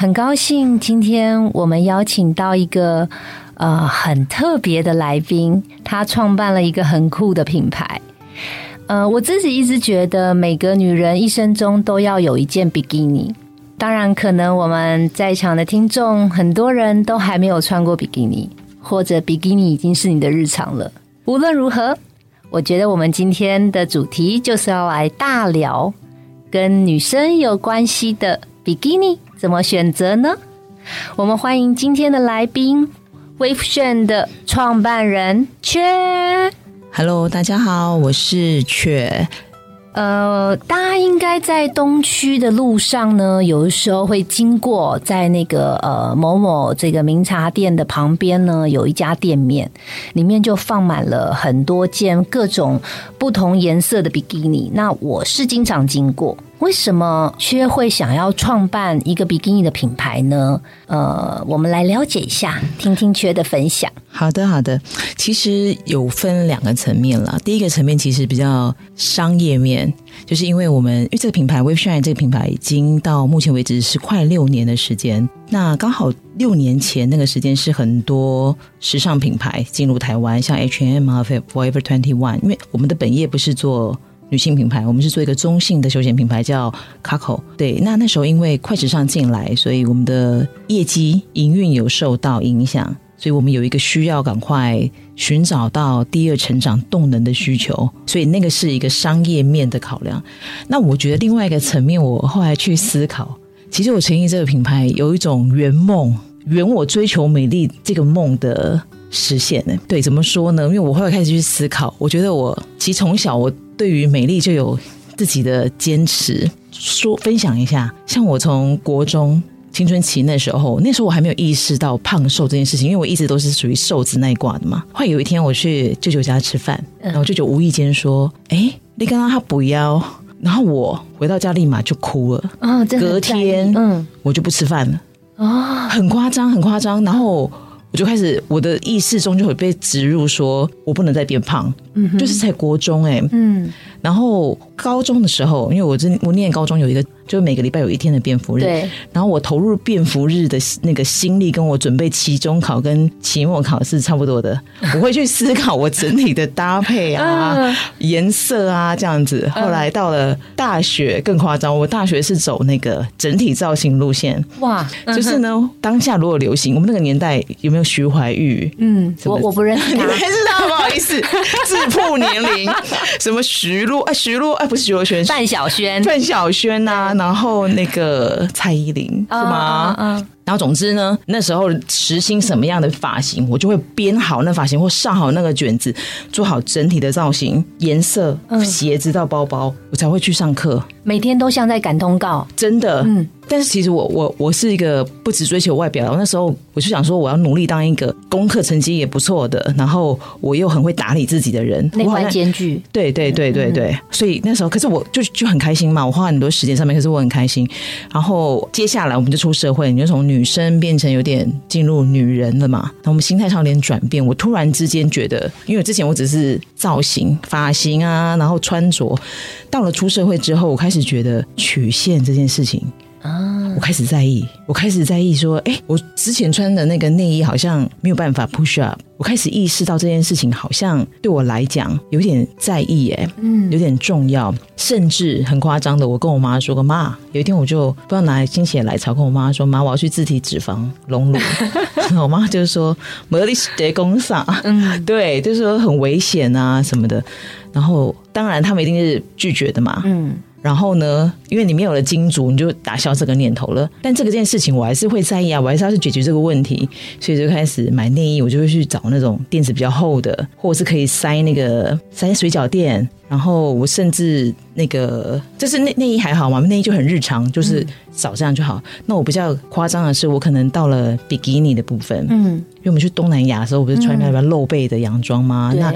很高兴今天我们邀请到一个呃很特别的来宾，他创办了一个很酷的品牌。呃，我自己一直觉得每个女人一生中都要有一件比基尼。当然，可能我们在场的听众很多人都还没有穿过比基尼，或者比基尼已经是你的日常了。无论如何，我觉得我们今天的主题就是要来大聊跟女生有关系的比基尼。怎么选择呢？我们欢迎今天的来宾，Wave Shen 的创办人雀。Hello，大家好，我是雀。呃，大家应该在东区的路上呢，有的时候会经过，在那个呃某某这个名茶店的旁边呢，有一家店面，里面就放满了很多件各种不同颜色的比基尼。那我是经常经过。为什么薛会想要创办一个比基尼的品牌呢？呃，我们来了解一下，听听薛的分享。好的，好的。其实有分两个层面了。第一个层面其实比较商业面，就是因为我们因为这个品牌 Wave Shine 这个品牌已经到目前为止是快六年的时间。那刚好六年前那个时间是很多时尚品牌进入台湾，像 H&M 啊、Forever Twenty One。因为我们的本业不是做。女性品牌，我们是做一个中性的休闲品牌，叫 Coco。对，那那时候因为快时尚进来，所以我们的业绩营运有受到影响，所以我们有一个需要赶快寻找到第二成长动能的需求，所以那个是一个商业面的考量。那我觉得另外一个层面，我后来去思考，其实我成立这个品牌有一种圆梦，圆我追求美丽这个梦的实现呢。对，怎么说呢？因为我后来开始去思考，我觉得我其实从小我。对于美丽就有自己的坚持，说分享一下。像我从国中青春期那时候，那时候我还没有意识到胖瘦这件事情，因为我一直都是属于瘦子那一挂的嘛。后来有一天我去舅舅家吃饭，然后舅舅无意间说：“哎，你刚刚他不要。”然后我回到家立马就哭了。哦，隔天嗯，我就不吃饭了。哦，很夸张，很夸张。然后。我就开始，我的意识中就会被植入说，我不能再变胖，嗯，就是在国中哎，嗯，然后高中的时候，因为我真我念高中有一个。就每个礼拜有一天的便服日，对。然后我投入便服日的那个心力，跟我准备期中考跟期末考是差不多的。我会去思考我整体的搭配啊、颜色啊这样子。后来到了大学更夸张，我大学是走那个整体造型路线。哇，就是呢，当下如果流行，我们那个年代有没有徐怀钰？嗯，我我不认识，你们认识他？不好意思，自曝年龄。什么徐璐？哎，徐璐？哎，不是徐若瑄，范晓萱，范晓萱呐。然后那个蔡依林是吗？嗯。然后总之呢，那时候实行什么样的发型，我就会编好那发型或上好那个卷子，做好整体的造型、颜色、鞋子到包包，我才会去上课。每天都像在赶通告，真的。嗯。但是其实我我我是一个不只追求外表，那时候我就想说，我要努力当一个功课成绩也不错的，然后我又很会打理自己的人，内外兼具。对对对对对。所以那时候，可是我就就很开心嘛，我花很多时间上面，可是我很开心。然后接下来我们就出社会，你就从女。女生变成有点进入女人了嘛？那我们心态上有点转变。我突然之间觉得，因为之前我只是造型、发型啊，然后穿着，到了出社会之后，我开始觉得曲线这件事情。啊！我开始在意，我开始在意说，哎，我之前穿的那个内衣好像没有办法 push up。我开始意识到这件事情好像对我来讲有点在意，哎，嗯，有点重要，甚至很夸张的。我跟我妈说个，妈，有一天我就不知道哪来心血来潮，跟我妈说，妈，我要去自体脂肪隆乳。我妈就是说，莫里斯德公上，嗯，对，就是说很危险啊什么的。然后当然他们一定是拒绝的嘛，嗯。然后呢，因为你没有了金主，你就打消这个念头了。但这个件事情我还是会在意啊，我还是要去解决这个问题，所以就开始买内衣，我就会去找那种垫子比较厚的，或者是可以塞那个塞水饺垫。然后我甚至那个，就是内内衣还好嘛，内衣就很日常，就是少这样就好。那我比较夸张的是，我可能到了比基尼的部分，嗯，因为我们去东南亚的时候，我不是穿那个露背的洋装吗？那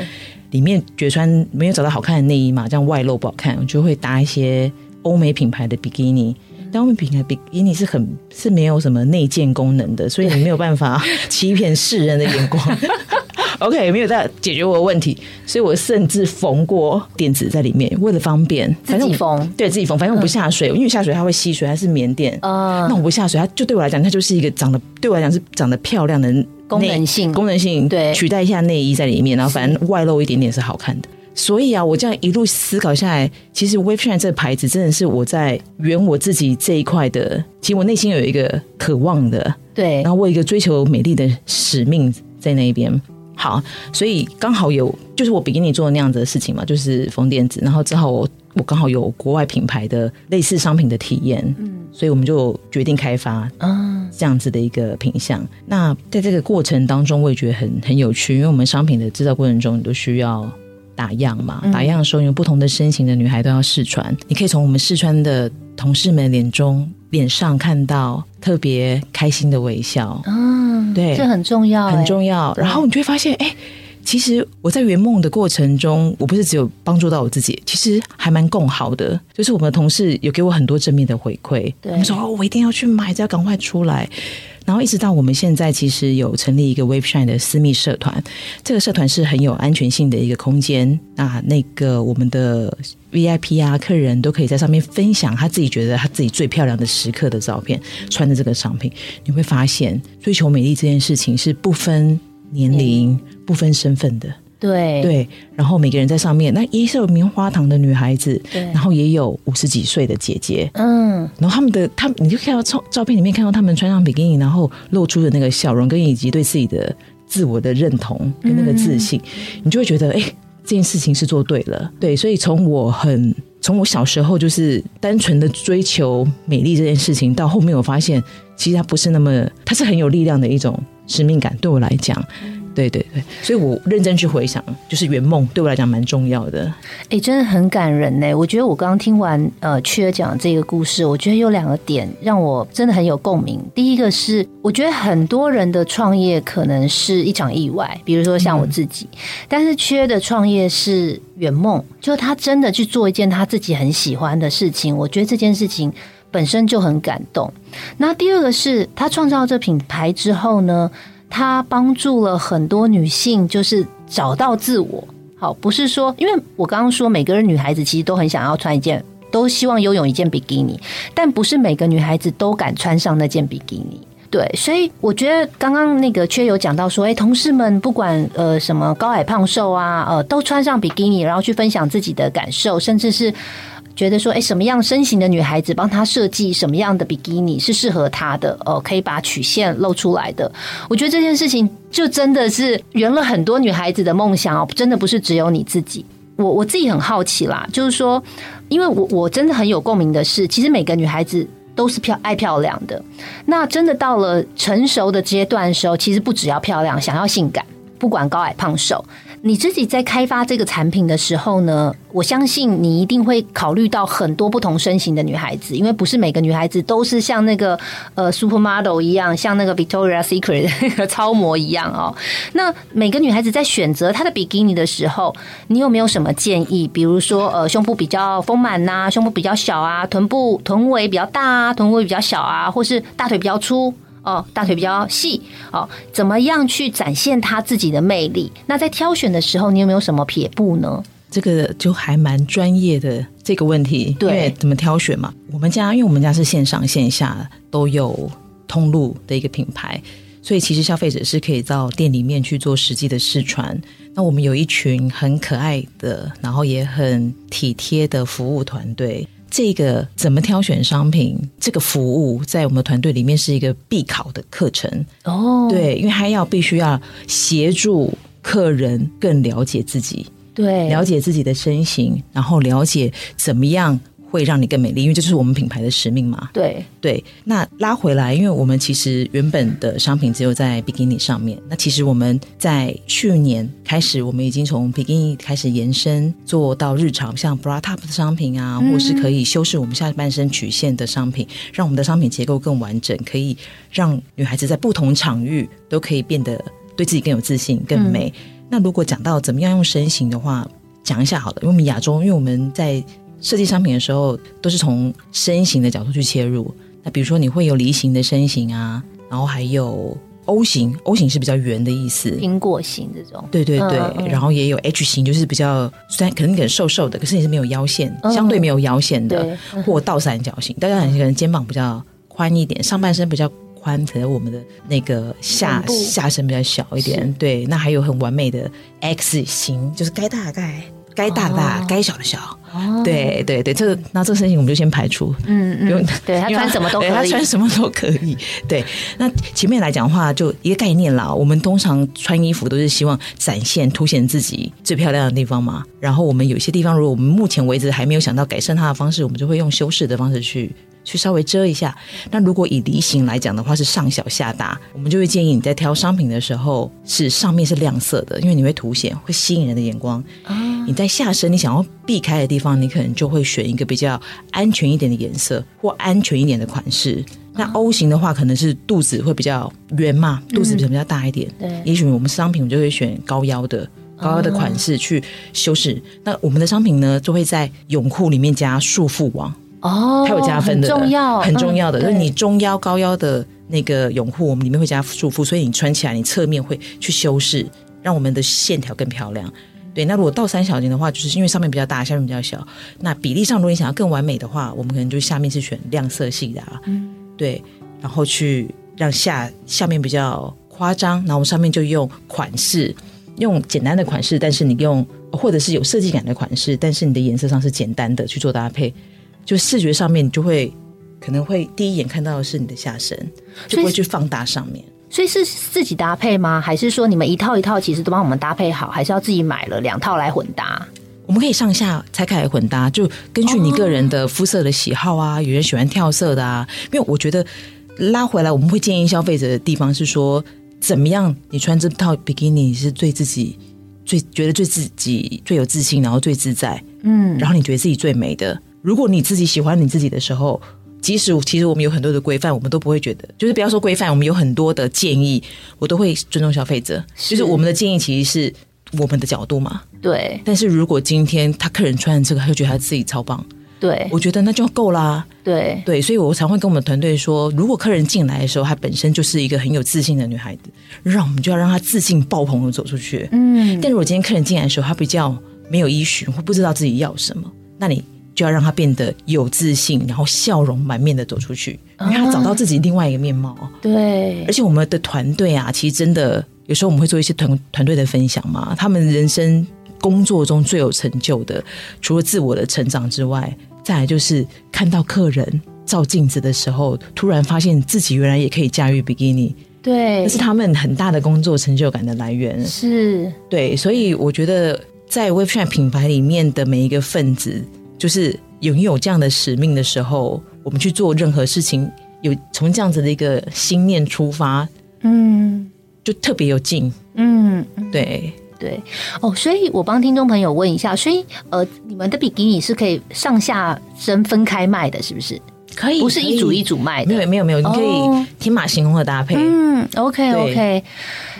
里面觉得穿没有找到好看的内衣嘛，这样外露不好看，我就会搭一些欧美品牌的比基尼。但欧美品牌比基尼是很是没有什么内建功能的，所以你没有办法 欺骗世人的眼光。OK，没有在解决我的问题，所以我甚至缝过垫子在里面，为了方便自己缝，对自己缝，反正我不下水，因为下水它会吸水，它是棉垫。啊，那我不下水，它就对我来讲，它就是一个长得对我来讲是长得漂亮的功能性，功能性对，取代一下内衣在里面，然后反正外露一点点是好看的。所以啊，我这样一路思考下来，其实 Wave Shine 这个牌子真的是我在圆我自己这一块的。其实我内心有一个渴望的，对，然后我有一个追求美丽的使命在那一边。好，所以刚好有，就是我比基尼做的那样子的事情嘛，就是缝垫子，然后之后我我刚好有国外品牌的类似商品的体验，嗯，所以我们就决定开发啊这样子的一个品相。那在这个过程当中，我也觉得很很有趣，因为我们商品的制造过程中，你都需要打样嘛，打样的时候，因为不同的身形的女孩都要试穿，你可以从我们试穿的同事们脸中脸上看到特别开心的微笑，嗯。对，这很重要，很重要。然后你就会发现，哎，其实我在圆梦的过程中，我不是只有帮助到我自己，其实还蛮共好的。就是我们的同事有给我很多正面的回馈，他们说：“哦，我一定要去买，要赶快出来。”然后一直到我们现在，其实有成立一个 Wave Shine 的私密社团，这个社团是很有安全性的一个空间。那那个我们的 VIP 啊，客人都可以在上面分享他自己觉得他自己最漂亮的时刻的照片，穿着这个商品，你会发现追求美丽这件事情是不分年龄、不分身份的。对。对，然后每个人在上面，那也是有棉花糖的女孩子，对，然后也有五十几岁的姐姐，嗯，然后他们的他，你就看到照照片里面看到他们穿上比基尼，然后露出的那个笑容，跟以及对自己的自我的认同跟那个自信，你就会觉得，哎，这件事情是做对了，对，所以从我很从我小时候就是单纯的追求美丽这件事情，到后面我发现，其实它不是那么，它是很有力量的一种使命感，对我来讲。对对对，所以我认真去回想，就是圆梦对我来讲蛮重要的。哎，真的很感人呢。我觉得我刚刚听完呃缺讲这个故事，我觉得有两个点让我真的很有共鸣。第一个是，我觉得很多人的创业可能是一场意外，比如说像我自己，但是缺的创业是圆梦，就他真的去做一件他自己很喜欢的事情。我觉得这件事情本身就很感动。那第二个是他创造这品牌之后呢？他帮助了很多女性，就是找到自我。好，不是说，因为我刚刚说，每个人女孩子其实都很想要穿一件，都希望拥有一件比基尼，但不是每个女孩子都敢穿上那件比基尼。对，所以我觉得刚刚那个缺有讲到说，哎，同事们不管呃什么高矮胖瘦啊，呃，都穿上比基尼，然后去分享自己的感受，甚至是。觉得说，哎，什么样身形的女孩子帮她设计什么样的比基尼是适合她的？哦，可以把曲线露出来的。我觉得这件事情就真的是圆了很多女孩子的梦想哦，真的不是只有你自己。我我自己很好奇啦，就是说，因为我我真的很有共鸣的是，其实每个女孩子都是漂爱漂亮的。那真的到了成熟的阶段的时候，其实不只要漂亮，想要性感，不管高矮胖瘦。你自己在开发这个产品的时候呢，我相信你一定会考虑到很多不同身形的女孩子，因为不是每个女孩子都是像那个呃 supermodel 一样，像那个 Victoria Secret 超模一样哦。那每个女孩子在选择她的比基尼的时候，你有没有什么建议？比如说呃，胸部比较丰满呐，胸部比较小啊，臀部臀围比较大啊，臀围比较小啊，或是大腿比较粗。哦，大腿比较细哦，怎么样去展现他自己的魅力？那在挑选的时候，你有没有什么撇步呢？这个就还蛮专业的这个问题，对，怎么挑选嘛？我们家因为我们家是线上线下都有通路的一个品牌，所以其实消费者是可以到店里面去做实际的试穿。那我们有一群很可爱的，然后也很体贴的服务团队。这个怎么挑选商品？这个服务在我们团队里面是一个必考的课程哦。对，因为还要必须要协助客人更了解自己，对，了解自己的身形，然后了解怎么样会让你更美丽，因为这就是我们品牌的使命嘛。对对，那拉回来，因为我们其实原本的商品只有在比基尼上面，那其实我们在去年开始，我们已经从比基尼开始延伸做到日常，像 bra top 的商品啊，或是可以修饰我们下半身曲线的商品，让我们的商品结构更完整，可以让女孩子在不同场域都可以变得对自己更有自信、更美。那如果讲到怎么样用身形的话，讲一下好了，因为我们亚洲，因为我们在设计商品的时候，都是从身形的角度去切入。那比如说，你会有梨形的身形啊，然后还有 O 型，O 型是比较圆的意思，苹果型这种。对对对，然后也有 H 型，就是比较虽然可能很瘦瘦的，可是你是没有腰线，相对没有腰线的，或倒三角形。倒三角形可能肩膀比较宽一点，上半身比较宽，可能我们的那个下下身比较小一点。对，那还有很完美的 X 型，就是该大概。该大大，该小的小，对对对，这个那这个身形我们就先排除，嗯嗯，对他 穿什么都可以，他穿什么都可以。对，那前面来讲的话，就一个概念啦。我们通常穿衣服都是希望展现、凸显自己最漂亮的地方嘛。然后我们有些地方，如果我们目前为止还没有想到改善它的方式，我们就会用修饰的方式去。去稍微遮一下。那如果以梨形来讲的话，是上小下大，我们就会建议你在挑商品的时候，是上面是亮色的，因为你会凸显，会吸引人的眼光。你在下身你想要避开的地方，你可能就会选一个比较安全一点的颜色或安全一点的款式。那 O 型的话，可能是肚子会比较圆嘛，肚子比较大一点。对，也许我们商品就会选高腰的高腰的款式去修饰。那我们的商品呢，就会在泳裤里面加束缚网。哦，它有加分的，重要很重要的，就是你中腰、高腰的那个泳裤，我们里面会加束缚，所以你穿起来，你侧面会去修饰，让我们的线条更漂亮。对，那如果倒三角形的话，就是因为上面比较大，下面比较小，那比例上，如果你想要更完美的话，我们可能就下面是选亮色系的啊，对，然后去让下下面比较夸张，然后上面就用款式，用简单的款式，但是你用或者是有设计感的款式，但是你的颜色上是简单的去做搭配。就视觉上面，你就会可能会第一眼看到的是你的下身，就不会去放大上面。所以是自己搭配吗？还是说你们一套一套其实都帮我们搭配好？还是要自己买了两套来混搭？我们可以上下拆开来混搭，就根据你个人的肤色的喜好啊，有人喜欢跳色的啊。因为我觉得拉回来，我们会建议消费者的地方是说，怎么样你穿这套比基尼是对自己最觉得最自己最有自信，然后最自在，嗯，然后你觉得自己最美的。如果你自己喜欢你自己的时候，即使其实我们有很多的规范，我们都不会觉得，就是不要说规范，我们有很多的建议，我都会尊重消费者。就是我们的建议其实是我们的角度嘛。对。但是如果今天他客人穿这个，他就觉得他自己超棒，对，我觉得那就够啦。对对，所以我常会跟我们团队说，如果客人进来的时候，她本身就是一个很有自信的女孩子，让我们就要让她自信爆棚的走出去。嗯。但如果今天客人进来的时候，他比较没有依循，或不知道自己要什么，那你。就要让他变得有自信，然后笑容满面的走出去，因为他找到自己另外一个面貌。对，而且我们的团队啊，其实真的有时候我们会做一些团团队的分享嘛。他们人生工作中最有成就的，除了自我的成长之外，再来就是看到客人照镜子的时候，突然发现自己原来也可以驾驭比基尼。对，那是他们很大的工作成就感的来源。是，对，所以我觉得在 w e b s h 品牌里面的每一个分子。就是拥有这样的使命的时候，我们去做任何事情，有从这样子的一个心念出发，嗯，就特别有劲，嗯，对。对。哦，所以我帮听众朋友问一下，所以呃，你们的比基尼是可以上下身分开卖的，是不是？可以，不是一组一组卖的，没有没有没有，你可以天马行空的搭配，嗯，OK OK，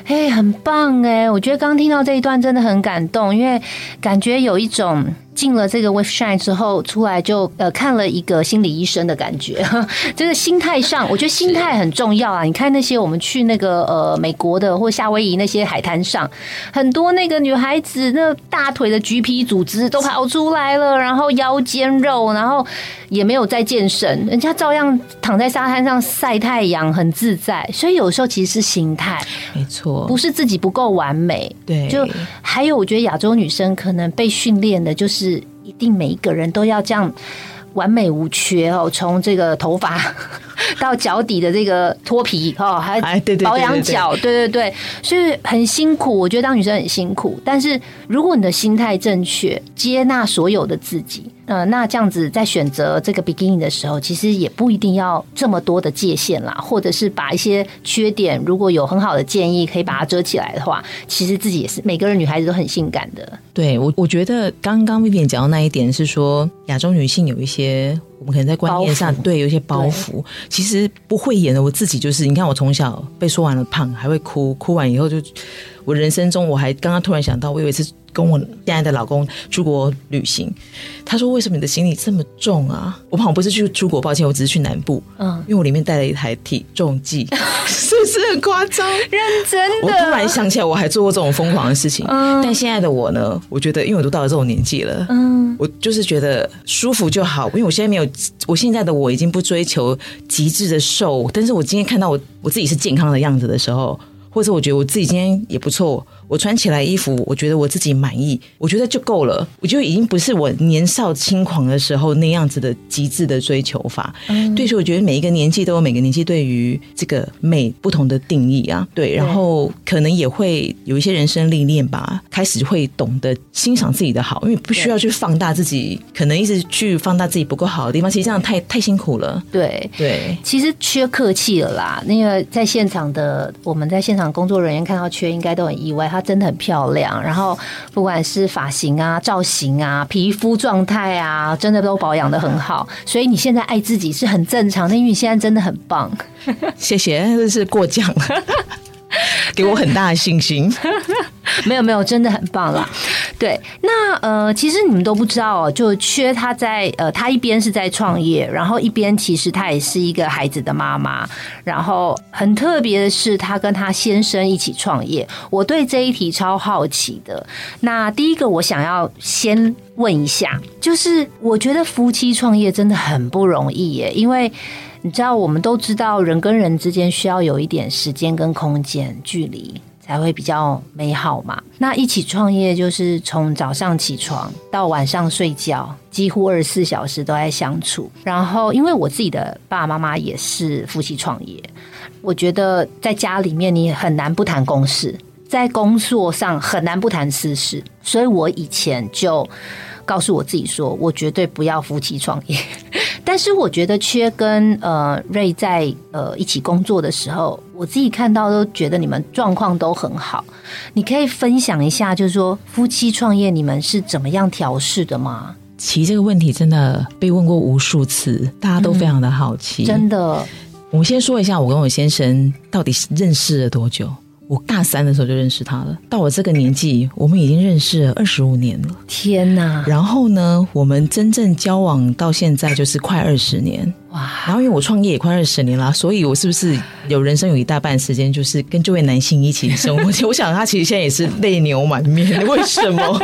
哎，很棒哎，我觉得刚听到这一段真的很感动，因为感觉有一种。进了这个 With Shine 之后，出来就呃看了一个心理医生的感觉，这个心态上，我觉得心态很重要啊。你看那些我们去那个呃美国的或夏威夷那些海滩上，很多那个女孩子那大腿的橘皮组织都跑出来了，然后腰间肉，然后也没有在健身，人家照样躺在沙滩上晒太阳，很自在。所以有时候其实是心态，没错，不是自己不够完美。对，就还有我觉得亚洲女生可能被训练的就是。是一定每一个人都要这样完美无缺哦，从这个头发到脚底的这个脱皮哦，还哎对对保养脚，对对对，所以很辛苦。我觉得当女生很辛苦，但是如果你的心态正确，接纳所有的自己。呃，那这样子在选择这个 beginning 的时候，其实也不一定要这么多的界限啦，或者是把一些缺点，如果有很好的建议可以把它遮起来的话，其实自己也是每个人女孩子都很性感的。对我，我觉得刚刚 Vivian 讲到那一点是说，亚洲女性有一些我们可能在观念上对有一些包袱，其实不会演的。我自己就是，你看我从小被说完了胖，还会哭，哭完以后就，我人生中我还刚刚突然想到，我有一次跟我现在的老公出国旅行，他说为什么你的行李这么重啊？我好像不是去出国，抱歉，我只是去南部，嗯，因为我里面带了一台体重计，是不是很夸张？认真的我突然想起来，我还做过这种疯狂的事情。嗯但现在的我呢，我觉得，因为我都到了这种年纪了，嗯，我就是觉得舒服就好。因为我现在没有，我现在的我已经不追求极致的瘦，但是我今天看到我我自己是健康的样子的时候，或者我觉得我自己今天也不错，我穿起来衣服，我觉得我自己满意，我觉得就够了。我就已经不是我年少轻狂的时候那样子的极致的追求法。嗯对，所以我觉得每一个年纪都有每个年纪对于这个美不同的定义啊。对，然后可能也会有一些人生历练吧，开始会懂得欣赏自己的好，因为不需要去放大自己，可能一直去放大自己不够好的地方，其实这样太太辛苦了。对。对，其实缺客气了啦，那个在现场的我们在现场工作人员看到缺，应该都很意外，她真的很漂亮。然后不管是发型啊、造型啊、皮肤状态啊，真的都保养的很好。所以你现在爱自己是很正常的，因为你现在真的很棒。谢谢，这是过奖了，给我很大的信心。没有没有，真的很棒啦。对，那呃，其实你们都不知道哦，就缺他在呃，他一边是在创业，然后一边其实他也是一个孩子的妈妈。然后很特别的是，他跟他先生一起创业。我对这一题超好奇的。那第一个，我想要先问一下，就是我觉得夫妻创业真的很不容易耶，因为。你知道，我们都知道，人跟人之间需要有一点时间跟空间距离，才会比较美好嘛。那一起创业，就是从早上起床到晚上睡觉，几乎二十四小时都在相处。然后，因为我自己的爸爸妈妈也是夫妻创业，我觉得在家里面你很难不谈公事，在工作上很难不谈私事，所以我以前就告诉我自己说，我绝对不要夫妻创业。但是我觉得缺跟呃瑞在呃一起工作的时候，我自己看到都觉得你们状况都很好。你可以分享一下，就是说夫妻创业你们是怎么样调试的吗？其实这个问题真的被问过无数次，大家都非常的好奇。真的，我先说一下，我跟我先生到底认识了多久？我大三的时候就认识他了，到我这个年纪，我们已经认识了二十五年了。天哪！然后呢，我们真正交往到现在就是快二十年。哇，然后因为我创业也快二十年啦，所以我是不是有人生有一大半时间就是跟这位男性一起生活？我想他其实现在也是泪流满面，为什么？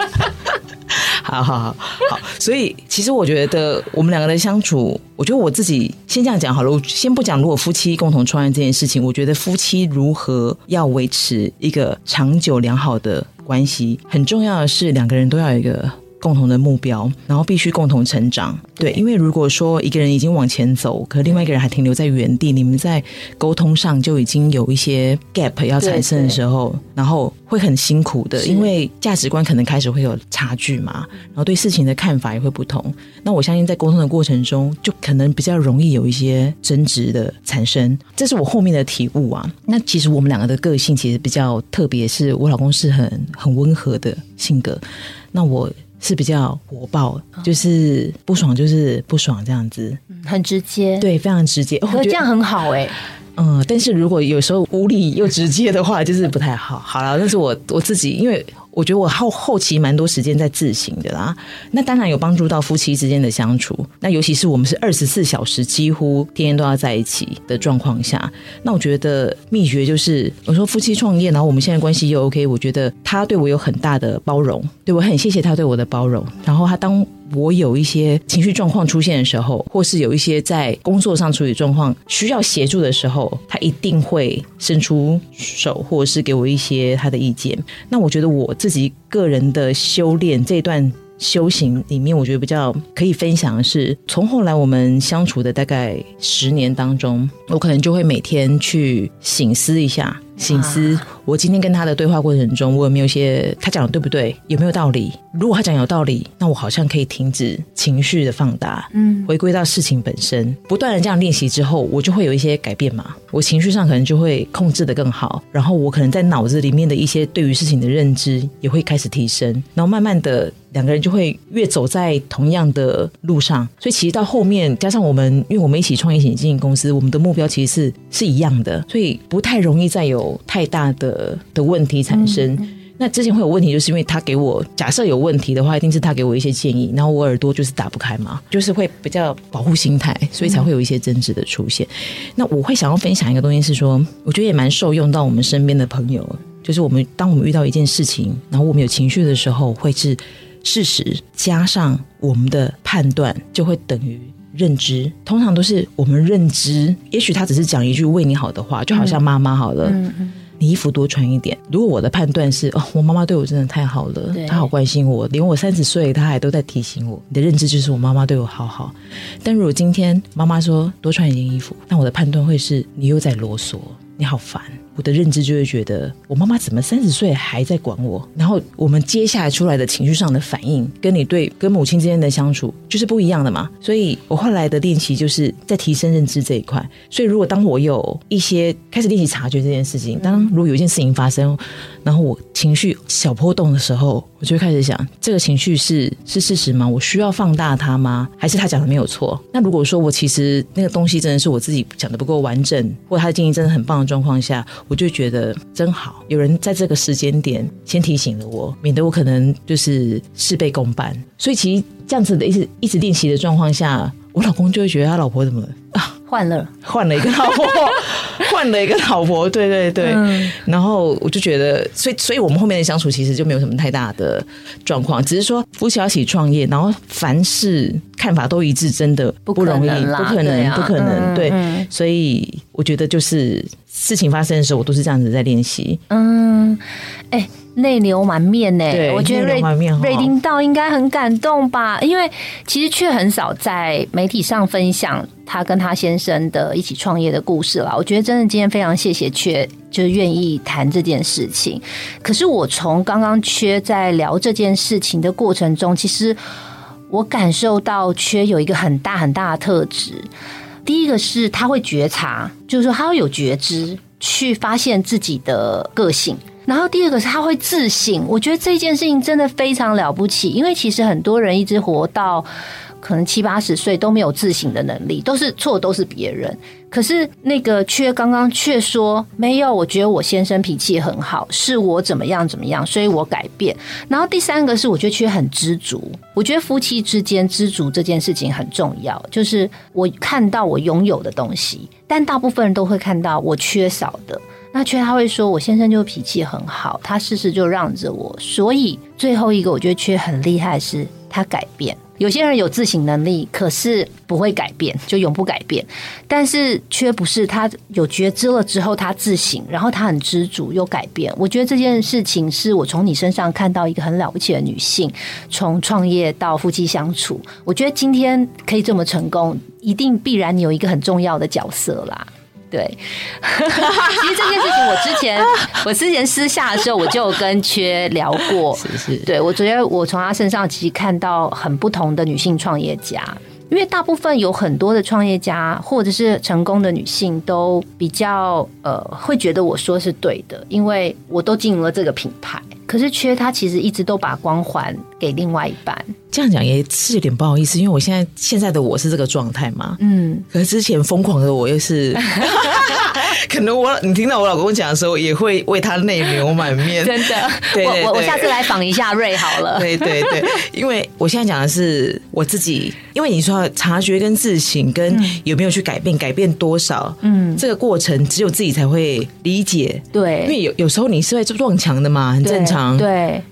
好好好好，所以其实我觉得我们两个的相处，我觉得我自己先这样讲好了。我先不讲如果夫妻共同创业这件事情，我觉得夫妻如何要维持一个长久良好的关系，很重要的是两个人都要有一个。共同的目标，然后必须共同成长。对，因为如果说一个人已经往前走，可另外一个人还停留在原地，你们在沟通上就已经有一些 gap 要产生的时候，然后会很辛苦的，因为价值观可能开始会有差距嘛，然后对事情的看法也会不同。那我相信在沟通的过程中，就可能比较容易有一些争执的产生。这是我后面的体悟啊。那其实我们两个的个性其实比较特别，是我老公是很很温和的性格，那我。是比较火爆，就是不爽就是不爽这样子，很直接，对，非常直接。我觉得这样很好哎、嗯，但是如果有时候无理又直接的话，就是不太好。好了，但是我我自己，因为我觉得我后后期蛮多时间在自省的啦。那当然有帮助到夫妻之间的相处。那尤其是我们是二十四小时几乎天天都要在一起的状况下，那我觉得秘诀就是，我说夫妻创业，然后我们现在关系又 OK，我觉得他对我有很大的包容，对我很谢谢他对我的包容。然后他当我有一些情绪状况出现的时候，或是有一些在工作上处理状况需要协助的时候，他一定会伸出手，或者是给我一些他的意见。那我觉得我自己个人的修炼这段修行里面，我觉得比较可以分享的是，从后来我们相处的大概十年当中，我可能就会每天去醒思一下。醒思，我今天跟他的对话过程中，我有没有一些他讲的对不对？有没有道理？如果他讲有道理，那我好像可以停止情绪的放大，嗯，回归到事情本身。不断的这样练习之后，我就会有一些改变嘛。我情绪上可能就会控制的更好，然后我可能在脑子里面的一些对于事情的认知也会开始提升，然后慢慢的。两个人就会越走在同样的路上，所以其实到后面加上我们，因为我们一起创业、一起经营公司，我们的目标其实是是一样的，所以不太容易再有太大的的问题产生。那之前会有问题，就是因为他给我假设有问题的话，一定是他给我一些建议，然后我耳朵就是打不开嘛，就是会比较保护心态，所以才会有一些争执的出现。那我会想要分享一个东西是说，我觉得也蛮受用到我们身边的朋友，就是我们当我们遇到一件事情，然后我们有情绪的时候，会是。事实加上我们的判断，就会等于认知。通常都是我们认知，也许他只是讲一句为你好的话，就好像妈妈好了，你衣服多穿一点。如果我的判断是哦，我妈妈对我真的太好了，她好关心我，连我三十岁她还都在提醒我。你的认知就是我妈妈对我好好。但如果今天妈妈说多穿一件衣服，那我的判断会是你又在啰嗦，你好烦。我的认知就会觉得，我妈妈怎么三十岁还在管我？然后我们接下来出来的情绪上的反应，跟你对跟母亲之间的相处就是不一样的嘛。所以我后来的练习就是在提升认知这一块。所以如果当我有一些开始练习察觉这件事情，当如果有一件事情发生，然后我情绪小波动的时候，我就会开始想，这个情绪是是事实吗？我需要放大它吗？还是他讲的没有错？那如果说我其实那个东西真的是我自己讲的不够完整，或者他的建议真的很棒的状况下。我就觉得真好，有人在这个时间点先提醒了我，免得我可能就是事倍功半。所以其实这样子的一直一直练习的状况下，我老公就会觉得他老婆怎么啊换了换了一个老婆，换了一个老婆，对对对。然后我就觉得，所以所以我们后面的相处其实就没有什么太大的状况，只是说夫妻要一起创业，然后凡事看法都一致，真的不容易，不可能，不可能。对，所以我觉得就是。事情发生的时候，我都是这样子在练习。嗯，哎，泪流满面呢。对，我觉得瑞瑞丁道应该很感动吧？因为其实却很少在媒体上分享他跟他先生的一起创业的故事了。我觉得真的今天非常谢谢缺，就是愿意谈这件事情。可是我从刚刚缺在聊这件事情的过程中，其实我感受到缺有一个很大很大的特质。第一个是他会觉察，就是说他会有觉知，去发现自己的个性。然后第二个是他会自省，我觉得这件事情真的非常了不起，因为其实很多人一直活到。可能七八十岁都没有自省的能力，都是错，都是别人。可是那个却刚刚却说没有，我觉得我先生脾气很好，是我怎么样怎么样，所以我改变。然后第三个是我觉得却很知足，我觉得夫妻之间知足这件事情很重要，就是我看到我拥有的东西，但大部分人都会看到我缺少的。那缺他会说我先生就脾气很好，他事事就让着我，所以最后一个我觉得缺很厉害，是他改变。有些人有自省能力，可是不会改变，就永不改变。但是缺不是他有觉知了之后，他自省，然后他很知足又改变。我觉得这件事情是我从你身上看到一个很了不起的女性，从创业到夫妻相处，我觉得今天可以这么成功，一定必然你有一个很重要的角色啦。对，其实这件事情我之前 我之前私下的时候我就跟缺聊过，是是，对我觉得我从他身上其实看到很不同的女性创业家，因为大部分有很多的创业家或者是成功的女性都比较呃会觉得我说是对的，因为我都经营了这个品牌。可是缺他其实一直都把光环给另外一半，这样讲也是有点不好意思，因为我现在现在的我是这个状态嘛，嗯，可是之前疯狂的我又是。可能我你听到我老公讲的时候，也会为他泪流满面。真的，对我我下次来访一下瑞好了。对对对，因为我现在讲的是我自己，因为你说察觉跟自省跟有没有去改变，改变多少，嗯，这个过程只有自己才会理解。对，因为有有时候你是会撞墙的嘛，很正常。对。对，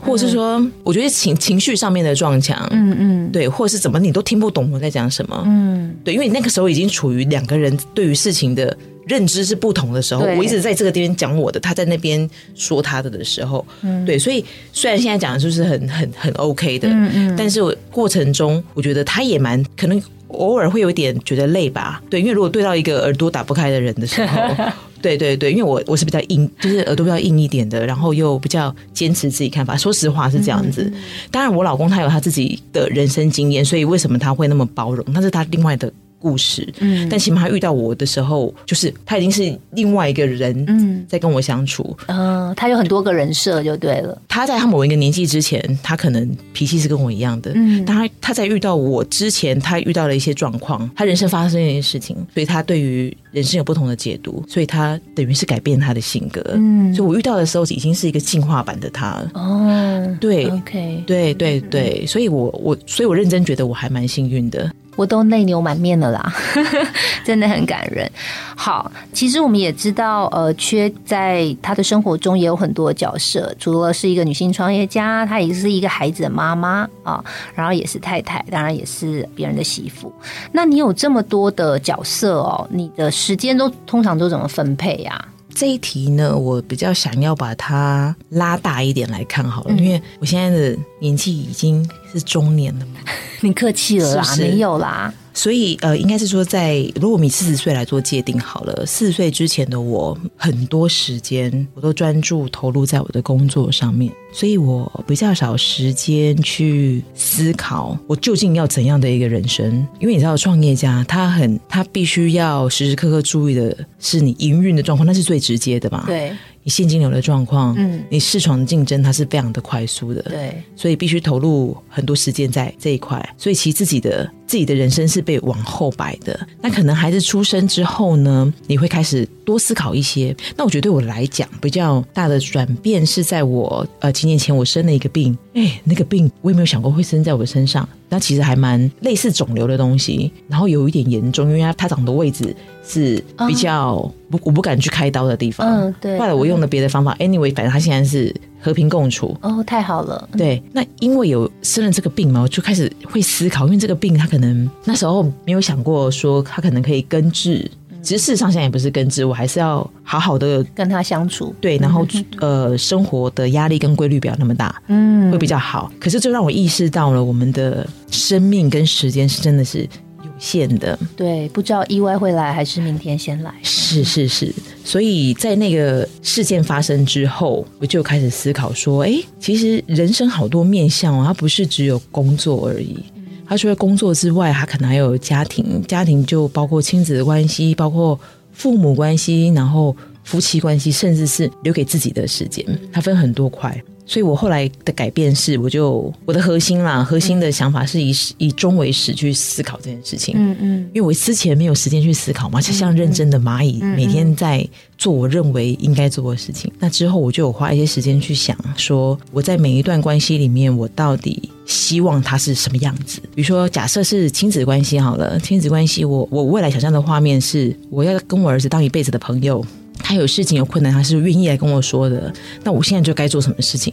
或者是说，我觉得情情绪上面的撞墙，嗯嗯。对，或者是怎么你都听不懂我在讲什么，嗯，对，因为你那个时候已经处于两个人对于事情的认知是不同的时候，我一直在这个地方讲我的，他在那边说他的的时候，嗯。对，所以虽然现在讲的就是很很很 OK 的，嗯嗯。但是我过程中我觉得他也蛮可能偶尔会有一点觉得累吧，对，因为如果对到一个耳朵打不开的人的时候。对对对，因为我我是比较硬，就是耳朵比较硬一点的，然后又比较坚持自己看法。说实话是这样子。当然，我老公他有他自己的人生经验，所以为什么他会那么包容？那是他另外的故事。嗯但起码他遇到我的时候，就是他已经是另外一个人嗯在跟我相处。嗯，他有很多个人设就对了。他在他某一个年纪之前，他可能脾气是跟我一样的。嗯但他他在遇到我之前，他遇到了一些状况，他人生发生了一些事情，所以他对于人生有不同的解读，所以他等于是改变他的性格。嗯所以我遇到的时候，已经是一个进化版的他了。哦，对，OK，对对对，所以我我所以我认真觉得我还蛮幸运的。我都泪流满面了啦，真的很感人。好，其实我们也知道，呃，缺在他的生活中也有很多角色，除了是一个女性创业家，她也是一个孩子的妈妈啊，然后也是太太，当然也是别人的媳妇。那你有这么多的角色哦，你的时间都通常都怎么分配呀、这一题呢，我比较想要把它拉大一点来看好了，因为我现在的年纪已经是中年了嘛，你客气了啦，是是？没有啦，所以呃，应该是说在如果我们以四十岁来做界定好了，四十岁之前的我，很多时间我都专注投入在我的工作上面，所以我比较少时间去思考我究竟要怎样的一个人生。因为你知道，创业家他很他必须要时时刻刻注意的是你营运的状况，那是最直接的嘛。，对你现金流的状况，嗯你市场的竞争，它是非常的快速的。对，所以必须投入很多时间在这一块，所以其实自己的自己的人生是被往后摆的。那可能孩子出生之后呢，你会开始多思考一些。那我觉得对我来讲比较大的转变是在我呃几年前我生了一个病，哎，那个病我也没有想过会生在我身上。那其实还蛮类似肿瘤的东西，然后有一点严重，因为它它长的位置是比较不、我不敢去开刀的地方。嗯对后来我用了别的方法，anyway，反正它现在是和平共处。哦，太好了，对，那因为有生了这个病嘛，我就开始会思考，因为这个病它可能那时候没有想过说它可能可以根治，其实事实上现在也不是根治，我还是要好好的跟他相处，对，然后呃生活的压力跟规律不要那么大，嗯。会比较好。可是这让我意识到了我们的生命跟时间是真的是有限的，对，不知道意外会来还是明天先来。是是是，所以在那个事件发生之后，我就开始思考说，哎，其实人生好多面向哦，它不是只有工作而已。他除了工作之外，他可能还有家庭，家庭就包括亲子的关系，包括父母关系，然后夫妻关系，甚至是留给自己的时间，它分很多块。所以我后来的改变是，我就我的核心啦，核心的想法是以始以终为始去思考这件事情。嗯嗯因为我之前没有时间去思考嘛，就像认真的蚂蚁，每天在做我认为应该做的事情。那之后我就有花一些时间去想，说我在每一段关系里面，我到底希望它是什么样子。比如说，假设是亲子关系好了，亲子关系，我我未来想象的画面是，我要跟我儿子当一辈子的朋友。他有事情有困难，他是愿意来跟我说的。那我现在就该做什么事情？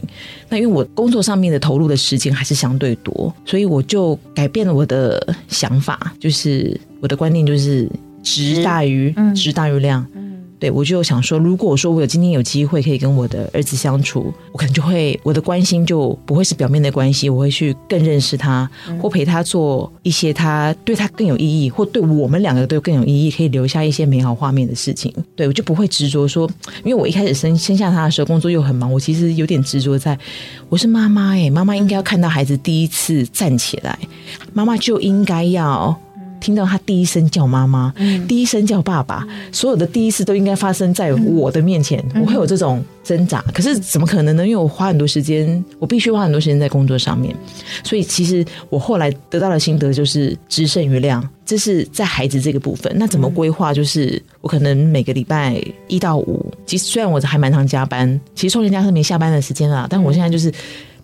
那因为我工作上面的投入的时间还是相对多，所以我就改变了我的想法，就是我的观念就是值大于嗯值大于量。对，我就想说，如果说我有今天有机会可以跟我的儿子相处，我可能就会我的关心就不会是表面的关系，我会去更认识他，或陪他做一些他对他更有意义，或对我们两个都更有意义，可以留下一些美好画面的事情。对我就不会执着说，因为我一开始生生下他的时候，工作又很忙，我其实有点执着在，我是妈妈哎，妈妈应该要看到孩子第一次站起来，妈妈就应该要。听到他第一声叫妈妈，第一声叫爸爸，所有的第一次都应该发生在我的面前，我会有这种挣扎。可是怎么可能呢？因为我花很多时间，我必须花很多时间在工作上面，所以其实我后来得到的心得就是知胜于量，这是在孩子这个部分。那怎么规划？就是我可能每个礼拜一到五，其实虽然我还蛮常加班，其实创业家是没下班的时间啊，但我现在就是。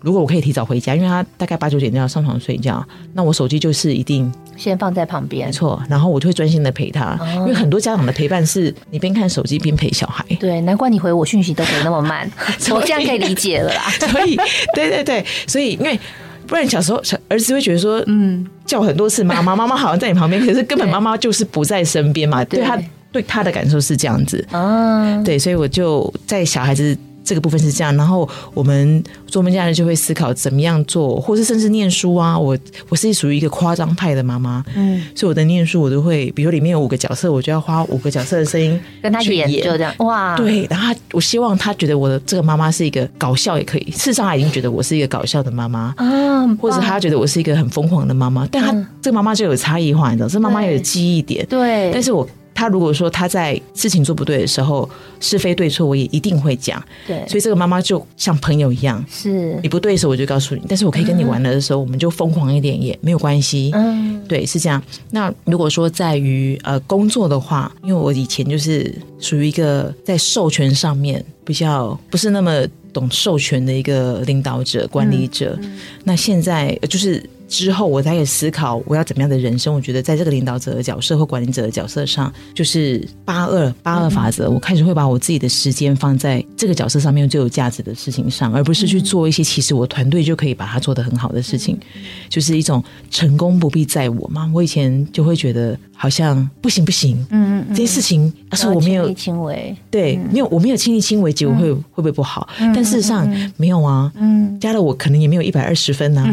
如果我可以提早回家，因为他大概八九点就要上床睡觉，那我手机就是一定先放在旁边。没。错，然后我就会专心的陪他，因为很多家长的陪伴是你边看手机边陪小孩，对，难怪你回我讯息都回那么慢，我这样可以理解了啦。所以对对对，所以因为不然小时候小儿子会觉得说，嗯，叫很多次妈妈，妈妈好像在你旁边，可是根本对妈妈就是不在身边嘛，对对。他对他的感受是这样子，啊，对，所以我就在小孩子。这个部分是这样，然后我们做梦家人就会思考怎么样做，或是甚至念书啊。我我是属于一个夸张派的妈妈，嗯，所以我的念书我都会，比如里面有五个角色，我就要花五个角色的声音跟他去演。就这样，哇，对，然后我希望他觉得我的这个妈妈是一个搞笑也可以，事实上他已经觉得我是一个搞笑的妈妈，啊，或者棒他觉得我是一个很疯狂的妈妈，但他、嗯。这个妈妈就有差异化，你知道，这妈妈对。有记忆点，对，但是我。他如果说他在事情做不对的时候，是非对错，我也一定会讲。对，所以这个妈妈就像朋友一样，是你不对的时候我就告诉你，但是我可以跟你玩了的时候，我们就疯狂一点也没有关系。嗯对，是这样。那如果说在于呃工作的话，因为我以前就是属于一个在授权上面比较不是那么懂授权的一个领导者、管理者。那现在呃就是之后，我才可以思考我要怎么样的人生。我觉得在这个领导者的角色或管理者的角色上，就是八二八二法则，我开始会把我自己的时间放在这个角色上面最有价值的事情上，而不是去做一些其实我团队就可以把它做得很好的事情。就是一种成功不必在我嘛。我以前就会觉得好像不行不行，嗯嗯这些事情要是我没有亲力亲为，对，没有我没有亲力亲为，结果会会不会不好？但事实上没有啊，嗯。加了我可能也没有一百二十分呢，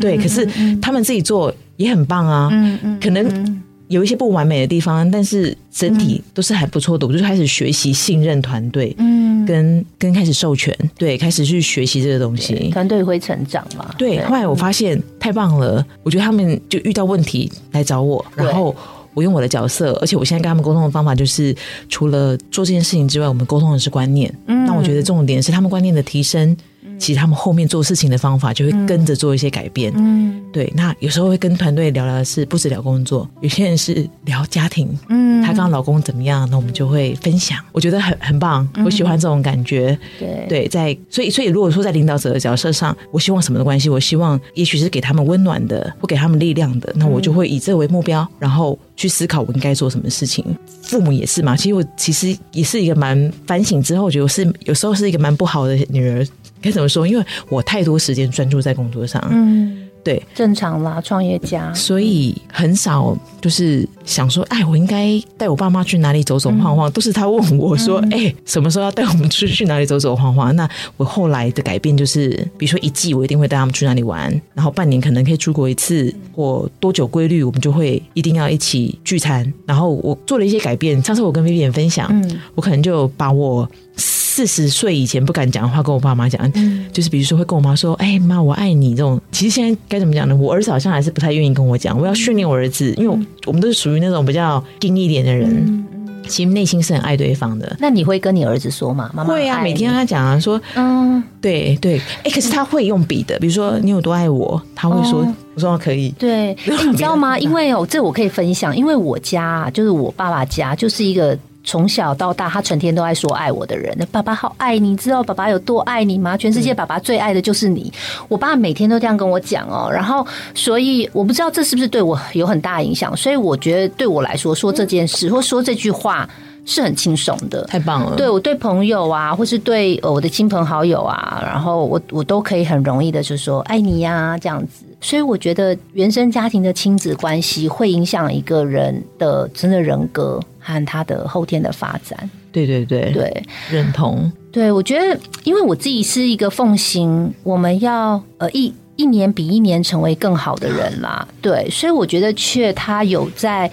对，可是他们自己做也很棒啊，嗯嗯，可能。有一些不完美的地方，但是整体都是还不错的。我就开始学习信任团队，嗯，跟跟开始授权，对，开始去学习这个东西。团队会成长嘛？对，后来我发现太棒了，我觉得他们就遇到问题来找我，然后我用我的角色，而且我现在跟他们沟通的方法就是，除了做这件事情之外，我们沟通的是观念。嗯那我觉得重点是他们观念的提升，其实他们后面做事情的方法就会跟着做一些改变。嗯对，那有时候会跟团队聊聊的是不止聊工作，有些人是聊家庭，嗯，她跟她老公怎么样，那我们就会分享，我觉得很很棒，我喜欢这种感觉。对对，在所以所以如果说在领导者的角色上，我希望什么的关系？我希望也许是给他们温暖的，或给他们力量的，那我就会以这为目标，然后去思考我应该做什么事情。父母也是嘛，其实我其实也是一个蛮反省之后，我觉得我是有时候是一个蛮不好的女儿。该怎么说？因为我太多时间专注在工作上，嗯，对，正常啦，创业家，所以很少就是想说，哎，我应该带我爸妈去哪里走走晃晃，都是他问我说，哎，什么时候要带我们出去去哪里走走晃晃？那我后来的改变就是，比如说一季我一定会带他们去哪里玩，然后半年可能可以出国一次，或多久规律我们就会一定要一起聚餐。然后我做了一些改变，上次我跟 Vivian 分享，嗯。我可能就把我四十岁以前不敢讲的话跟我爸妈讲，嗯就是比如说会跟我妈说：“哎妈，我爱你。”这种其实现在该怎么讲呢？我儿子好像还是不太愿意跟我讲。我要训练我儿子，因为我我们都是属于那种比较硬一点的人，嗯其实内心是很爱对方的。那你会跟你儿子说吗？妈妈会啊，每天跟他讲啊，说嗯，对对，哎，可是他会用笔的，比如说你有多爱我，他会说，哦我说可以，对，哎你知道吗？因为哦，这我可以分享，因为我家啊就是我爸爸家，就是一个从小到大他成天都在说爱我的人。爸爸好爱你，知道爸爸有多爱你吗？全世界爸爸最爱的就是你。我爸每天都这样跟我讲哦，然后所以我不知道这是不是对我有很大影响，所以我觉得对我来说说这件事或说这句话是很轻松的。太棒了。对我对朋友啊，或是对呃我的亲朋好友啊，然后我我都可以很容易的就说爱你呀、这样子。所以我觉得原生家庭的亲子关系会影响一个人的真的人格和他的后天的发展。对对对，对认同。对，我觉得因为我自己是一个奉行我们要呃一。一年比一年成为更好的人啦，对，所以我觉得却他有在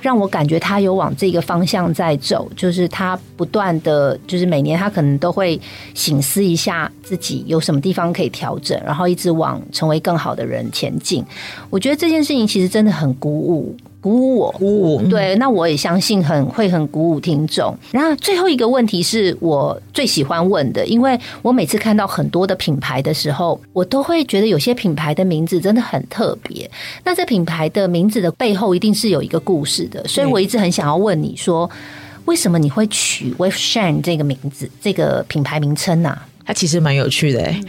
让我感觉他有往这个方向在走，就是他不断的，就是每年他可能都会醒思一下自己有什么地方可以调整，然后一直往成为更好的人前进。我觉得这件事情其实真的很鼓舞。鼓舞我，鼓舞嗯对，那我也相信很会很鼓舞听众。那最后一个问题是我最喜欢问的，因为我每次看到很多的品牌的时候，我都会觉得有些品牌的名字真的很特别。那这品牌的名字的背后一定是有一个故事的，所以我一直很想要问你说，为什么你会取 Wave Shine 这个名字，这个品牌名称啊？它其实蛮有趣的、欸，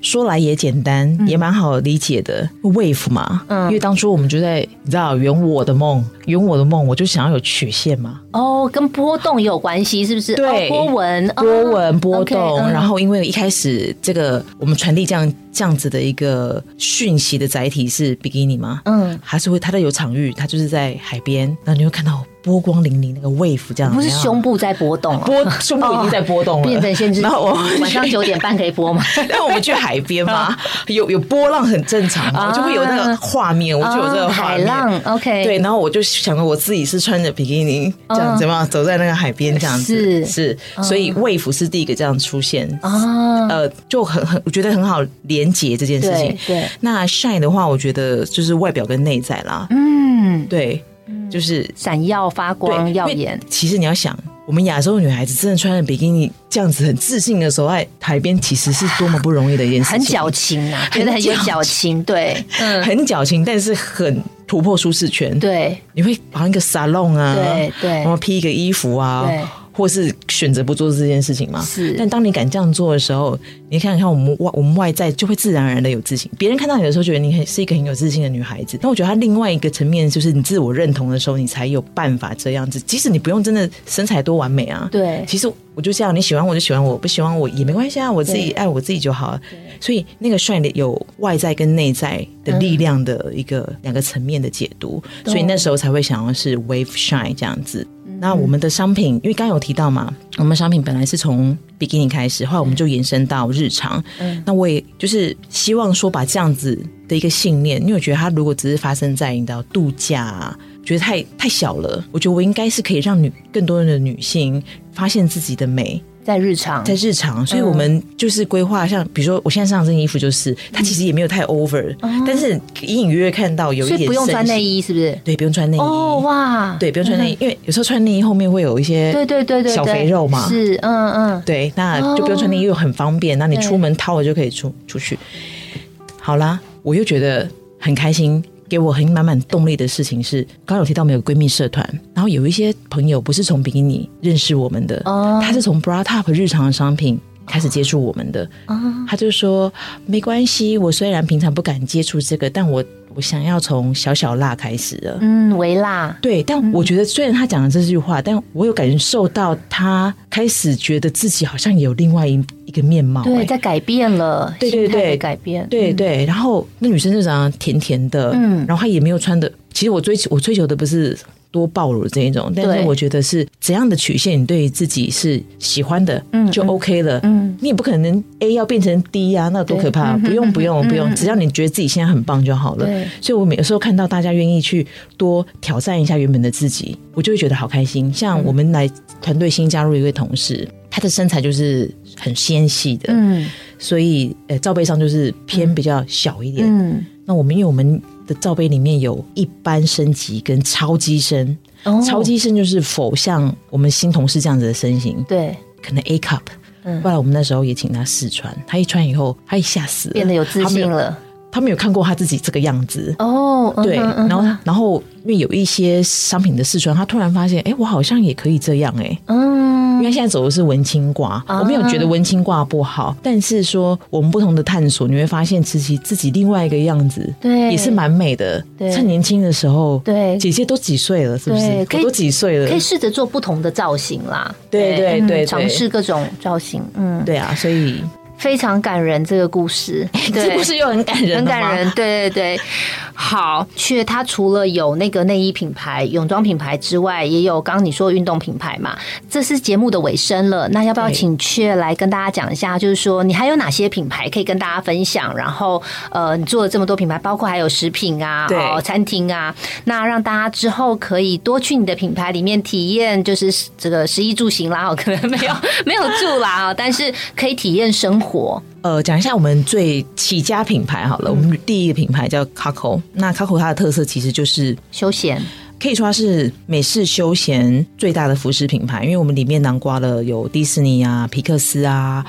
说来也简单，也蛮好理解的，wave 嘛。嗯，因为当初我们就在你知道圆我的梦，圆我的梦，我就想要有曲线嘛。哦，跟波动也有关系，是不是？对，波纹，波纹波动。然后因为一开始这个我们传递这样这样子的一个讯息的载体是比基尼嘛，嗯，还是会它的有场域，它就是在海边，然后你会看到。波光粼粼，那个 wave 这样，不是胸部在波动，波胸部已经在波动了，变成限制。然后我晚上九点半可以播吗？然后我们去海边嘛，有有波浪很正常，我就会有那个画面，我就有这个画面。海浪，OK，对。然后我就想着我自己是穿着比基尼这样子嘛，走在那个海边这样子，是是。所以 wave 是第一个这样出现啊，呃，就很很，我觉得很好连接这件事情。对。那 shine 的话，我觉得就是外表跟内在啦。嗯，对。就是闪耀发光、耀眼。其实你要想，我们亚洲女孩子真的穿着比基尼这样子很自信的时候，在海边，其实是多么不容易的一件事情。很矫情啊，觉得很有矫情，对，嗯，很矫情，但是很突破舒适圈。对，你会绑一个沙龙啊，对对，然后披一个衣服啊，对。或是选择不做这件事情吗？是。但当你敢这样做的时候，你看看我们外我们外在就会自然而然的有自信。别人看到你的时候，觉得你很是一个很有自信的女孩子。那我觉得她另外一个层面就是你自我认同的时候，你才有办法这样子。即使你不用真的身材多完美啊，对。其实我就这样，你喜欢我就喜欢我，不喜欢我也没关系啊，我自己爱我自己就好了。所以那个帅的有外在跟内在的力量的一个两个层面的解读，所以那时候才会想要是 wave shine 这样子。那我们的商品，因为刚刚有提到嘛，我们商品本来是从 beginning 开始，后来我们就延伸到日常。嗯，那我也就是希望说，把这样子的一个信念，因为我觉得它如果只是发生在你的度假，觉得太太小了。我觉得我应该是可以让女更多的女性发现自己的美。在日常，在日常，所以我们就是规划，像比如说，我现在上这件衣服，就是它其实也没有太 over，但是隐隐约约看到有一点，不用穿内衣，是不是？对，不用穿内衣。哦哇，对，不用穿内衣，因为有时候穿内衣后面会有一些，对对对对，小肥肉嘛。是，嗯嗯，对，那就不用穿内衣又很方便，那你出门掏了就可以出出去。好啦，我又觉得很开心。给我很满满动力的事情是，刚刚有提到我们有闺蜜社团，然后有一些朋友不是从比基尼认识我们的，他是从 bra top 日常的商品开始接触我们的，他就说没关系，我虽然平常不敢接触这个，但我。我想要从小小辣开始的，嗯，微辣，对。但我觉得，虽然他讲了这句话，但我有感受到他开始觉得自己好像有另外一一个面貌，对，在改变了，对对对，改变，对对。然后那女生就长得甜甜的，嗯，然后她也没有穿的。其实我追求，我追求的不是。多暴露这一种，但是我觉得是怎样的曲线，你对自己是喜欢的，嗯，就 OK 了，嗯，你也不可能 A 要变成 D 呀，那多可怕！不用不用不用，只要你觉得自己现在很棒就好了。所以我有时候看到大家愿意去多挑战一下原本的自己，我就会觉得好开心。像我们来团队新加入一位同事，他的身材就是很纤细的，嗯，所以呃罩杯上就是偏比较小一点，嗯，那我们因为我们。的罩杯里面有一般升级跟超机身，超机身就是否像我们新同事这样子的身形，对，可能 A cup。嗯，后来我们那时候也请他试穿，他一穿以后，他一下死了，变得有自信了。他没有看过他自己这个样子。哦，对，然后然后因为有一些商品的试穿，他突然发现，哎，我好像也可以这样，哎，嗯，因为现在走的是文青挂，我没有觉得文青挂不好，但是说我们不同的探索，你会发现自己自己另外一个样子，对，也是蛮美的。趁年轻的时候，对，姐姐都几岁了，是不是？都几岁了？可以试着做不同的造型啦，对对对，尝试各种造型，嗯，对啊，所以。非常感人，这个故事，这故事又很感人，很感人。对对对，好，却它除了有那个内衣品牌、泳装品牌之外，也有刚刚你说的运动品牌嘛。这是节目的尾声了，那要不要请雀来跟大家讲一下？就是说，你还有哪些品牌可以跟大家分享？然后，呃，你做了这么多品牌，包括还有食品啊、哦，餐厅啊，那让大家之后可以多去你的品牌里面体验，就是这个食衣住行啦。哦，可能没有 没有住啦啊，但是可以体验生活。火呃，讲一下我们最起家品牌好了。我们第一个品牌叫 Coco，那 Coco 它的特色其实就是休闲，可以说它是美式休闲最大的服饰品牌。因为我们里面囊括了有迪士尼啊、皮克斯啊、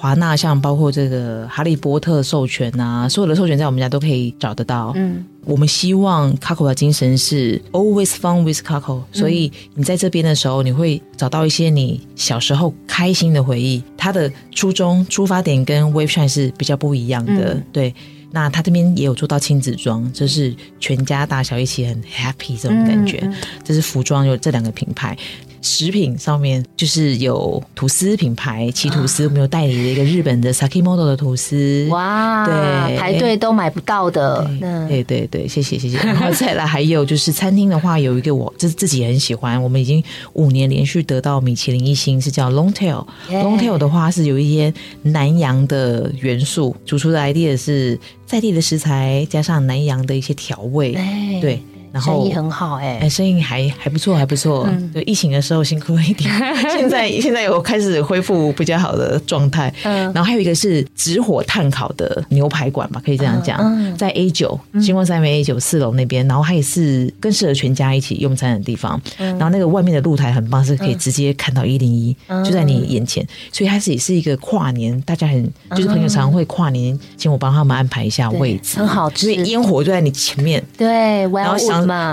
华纳，像包括这个哈利波特授权啊，所有的授权在我们家都可以找得到。嗯，我们希望 Coco 的精神是 always fun with Coco，所以你在这边的时候，你会找到一些你小时候开心的回忆。它的初衷出发点跟 Wave Shine 是比较不一样的，嗯对。那他这边也有做到亲子装，就是全家大小一起很 happy 这种感觉。嗯这是服装有这两个品牌。食品上面就是有吐司品牌奇吐司，我们有代理的一个日本的 Sakimoto 的吐司。哇，对排队都买不到的，那对对对，谢谢谢谢。然后再来还有就是餐厅的话，有一个我自自己很喜欢，我们已经五年连续得到米其林一星，是叫 Longtail。Longtail 的话是有一些南洋的元素，主厨的 idea 是在地的食材加上南洋的一些调味，哎对，然后生意很好哎、哎，生意还还不错，还不错。嗯对，疫情的时候辛苦了一点，现在现在有开始恢复比较好的状态。嗯然后还有一个是直火炭烤的牛排馆吧，可以这样讲，在 A 九星光三维 A 九四楼那边，然后它也是更适合全家一起用餐的地方。嗯然后那个外面的露台很棒，是可以直接看到一零一，嗯就在你眼前，所以它是也是一个跨年，大家很就是朋友常会跨年，请我帮他们安排一下位置，很好吃因为烟火就在你前面。对然后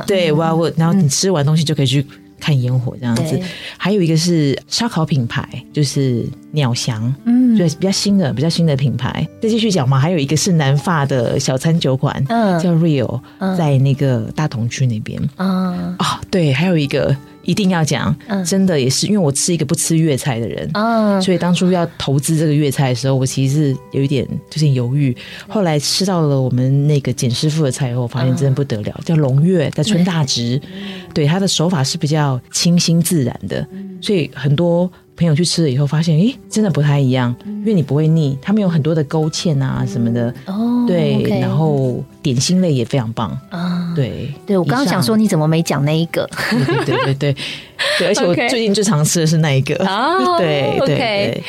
对 Wildwood，然后你吃完东西就可以去看烟火这样子。还有一个是烧烤品牌，就是鸟翔，嗯。对，比较新的比较新的品牌。再继续讲嘛，还有一个是南发的小餐酒馆，嗯。叫 Real，在那个大同区那边。嗯。啊。对，还有一个一定要讲，嗯真的也是因为我是一个不吃粤菜的人。嗯，所以当初要投资这个粤菜的时候，我其实是有一点就是犹豫。后来吃到了我们那个简师傅的菜以后，我发现真的不得了，叫龙月，在春大直。对，他的手法是比较清新自然的，所以很多朋友去吃了以后，发现诶，真的不太一样，因为你不会腻，他们有很多的勾芡啊什么的。哦，对然后点心类也非常棒。啊，对，对我刚刚想说，你怎么没讲那一个？对对对对对，而且我 最近最常吃的是那一个。啊对对对。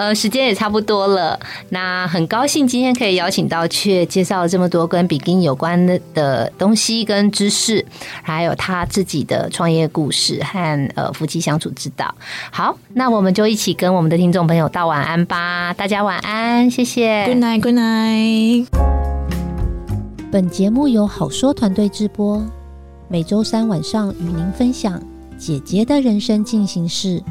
呃，时间也差不多了，那很高兴今天可以邀请到雀介绍了这么多跟比基尼有关的的东西跟知识，还有他自己的创业故事和呃夫妻相处之道。好，那我们就一起跟我们的听众朋友道晚安吧，大家晚安，谢谢。Good night, good night。本节目由好说团队直播，每周三晚上与您分享姐姐的人生进行式。